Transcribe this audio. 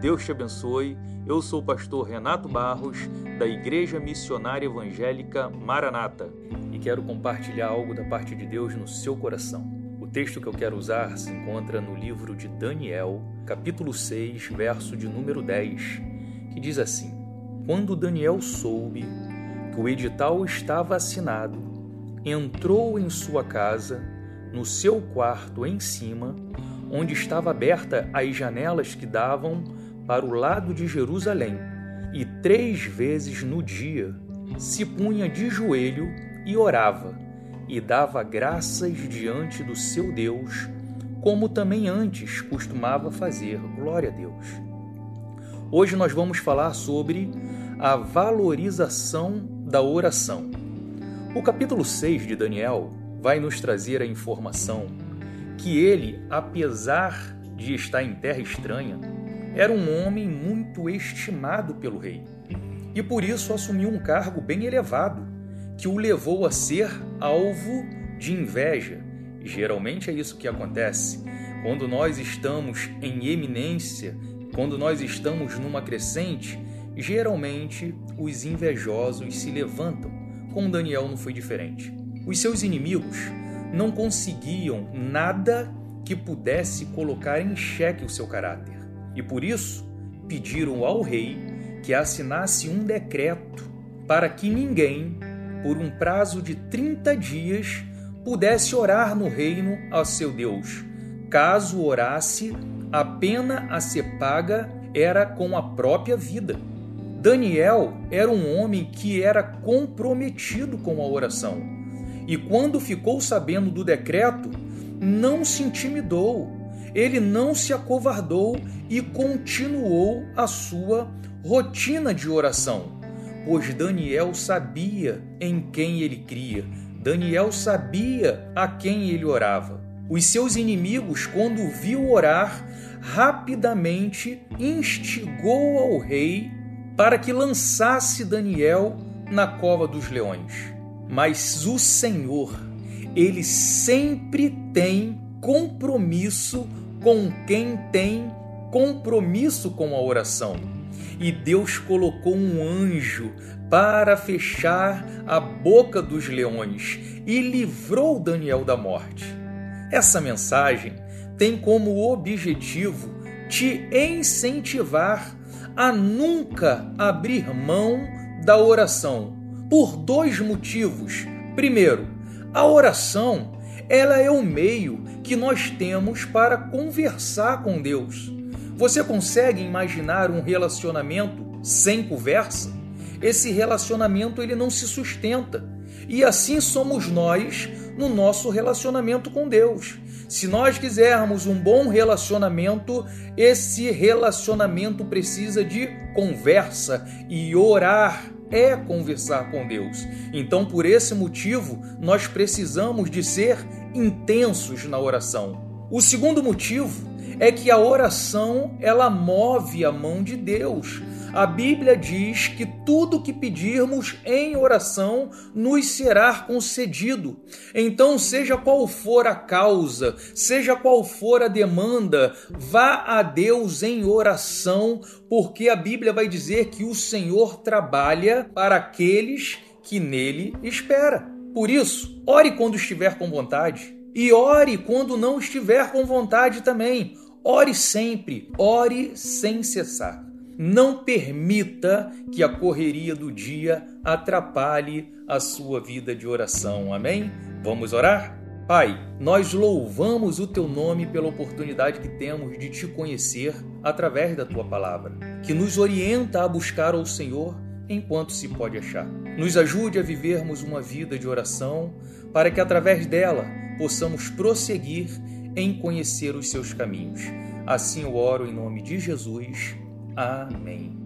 Deus te abençoe. Eu sou o pastor Renato Barros, da Igreja Missionária Evangélica Maranata, e quero compartilhar algo da parte de Deus no seu coração. O texto que eu quero usar se encontra no livro de Daniel, capítulo 6, verso de número 10, que diz assim: Quando Daniel soube que o edital estava assinado, entrou em sua casa, no seu quarto em cima, onde estava aberta as janelas que davam para o lado de Jerusalém, e três vezes no dia se punha de joelho e orava, e dava graças diante do seu Deus, como também antes costumava fazer. Glória a Deus. Hoje nós vamos falar sobre a valorização da oração. O capítulo 6 de Daniel vai nos trazer a informação que ele, apesar de estar em terra estranha, era um homem muito estimado pelo rei e por isso assumiu um cargo bem elevado que o levou a ser alvo de inveja. Geralmente é isso que acontece. Quando nós estamos em eminência, quando nós estamos numa crescente, geralmente os invejosos se levantam. Com Daniel não foi diferente. Os seus inimigos não conseguiam nada que pudesse colocar em xeque o seu caráter. E por isso pediram ao rei que assinasse um decreto para que ninguém, por um prazo de 30 dias, pudesse orar no reino ao seu Deus. Caso orasse, a pena a ser paga era com a própria vida. Daniel era um homem que era comprometido com a oração e quando ficou sabendo do decreto, não se intimidou, ele não se acovardou e continuou a sua rotina de oração, pois Daniel sabia em quem ele cria, Daniel sabia a quem ele orava. Os seus inimigos, quando viu orar, rapidamente instigou ao rei para que lançasse Daniel na cova dos leões. Mas o Senhor, ele sempre tem compromisso com quem tem compromisso com a oração. E Deus colocou um anjo para fechar a boca dos leões e livrou Daniel da morte. Essa mensagem tem como objetivo te incentivar a nunca abrir mão da oração por dois motivos. Primeiro, a oração, ela é o meio que nós temos para conversar com Deus. Você consegue imaginar um relacionamento sem conversa? Esse relacionamento ele não se sustenta. E assim somos nós no nosso relacionamento com Deus. Se nós quisermos um bom relacionamento, esse relacionamento precisa de conversa e orar é conversar com Deus. Então, por esse motivo, nós precisamos de ser intensos na oração. O segundo motivo é que a oração ela move a mão de Deus. A Bíblia diz que tudo que pedirmos em oração nos será concedido. Então, seja qual for a causa, seja qual for a demanda, vá a Deus em oração, porque a Bíblia vai dizer que o Senhor trabalha para aqueles que nele espera. Por isso, ore quando estiver com vontade e ore quando não estiver com vontade também. Ore sempre, ore sem cessar. Não permita que a correria do dia atrapalhe a sua vida de oração. Amém? Vamos orar? Pai, nós louvamos o teu nome pela oportunidade que temos de te conhecer através da tua palavra, que nos orienta a buscar ao Senhor enquanto se pode achar. Nos ajude a vivermos uma vida de oração para que através dela possamos prosseguir em conhecer os seus caminhos. Assim eu oro em nome de Jesus. Amém.